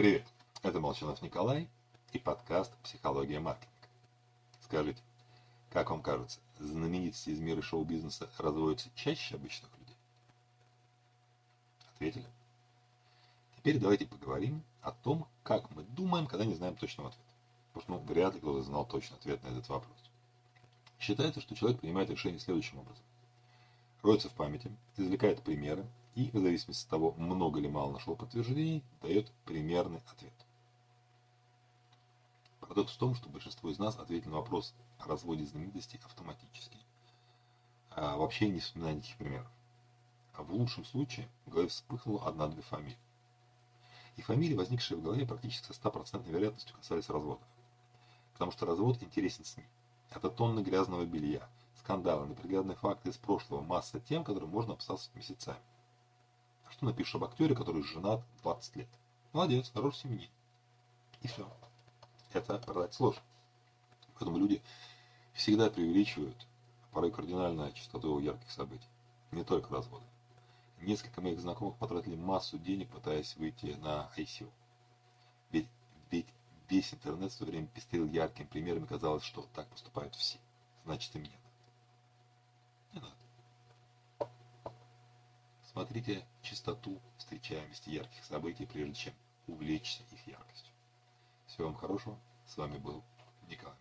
Привет, это Молчанов Николай и подкаст «Психология маркетинга». Скажите, как вам кажется, знаменитости из мира шоу-бизнеса разводятся чаще обычных людей? Ответили? Теперь давайте поговорим о том, как мы думаем, когда не знаем точного ответа. Потому что ну, вряд ли кто-то знал точный ответ на этот вопрос. Считается, что человек принимает решение следующим образом. Роется в памяти, извлекает примеры, и, в зависимости от того, много или мало нашел подтверждений, дает примерный ответ. Парадокс в том, что большинство из нас ответили на вопрос о разводе знаменитостей автоматически, а вообще не вспоминая никаких примеров. А в лучшем случае в голове вспыхнула одна-две фамилии. И фамилии, возникшие в голове, практически со стопроцентной вероятностью касались разводов. Потому что развод интересен СМИ. Это тонны грязного белья, скандалы, неприглядные факты из прошлого, масса тем, которые можно обсасывать месяцами. Что напишешь об актере, который женат 20 лет? Молодец, хороший семьянин. И все. Это продать сложно. Поэтому люди всегда преувеличивают, порой кардинально частоту ярких событий. Не только разводы. Несколько моих знакомых потратили массу денег, пытаясь выйти на ICO. Ведь, ведь весь интернет в то время пестрил ярким примерами, казалось, что так поступают все. Значит, им нет. Не надо. Смотрите частоту встречаемости ярких событий, прежде чем увлечься их яркостью. Всего вам хорошего. С вами был Николай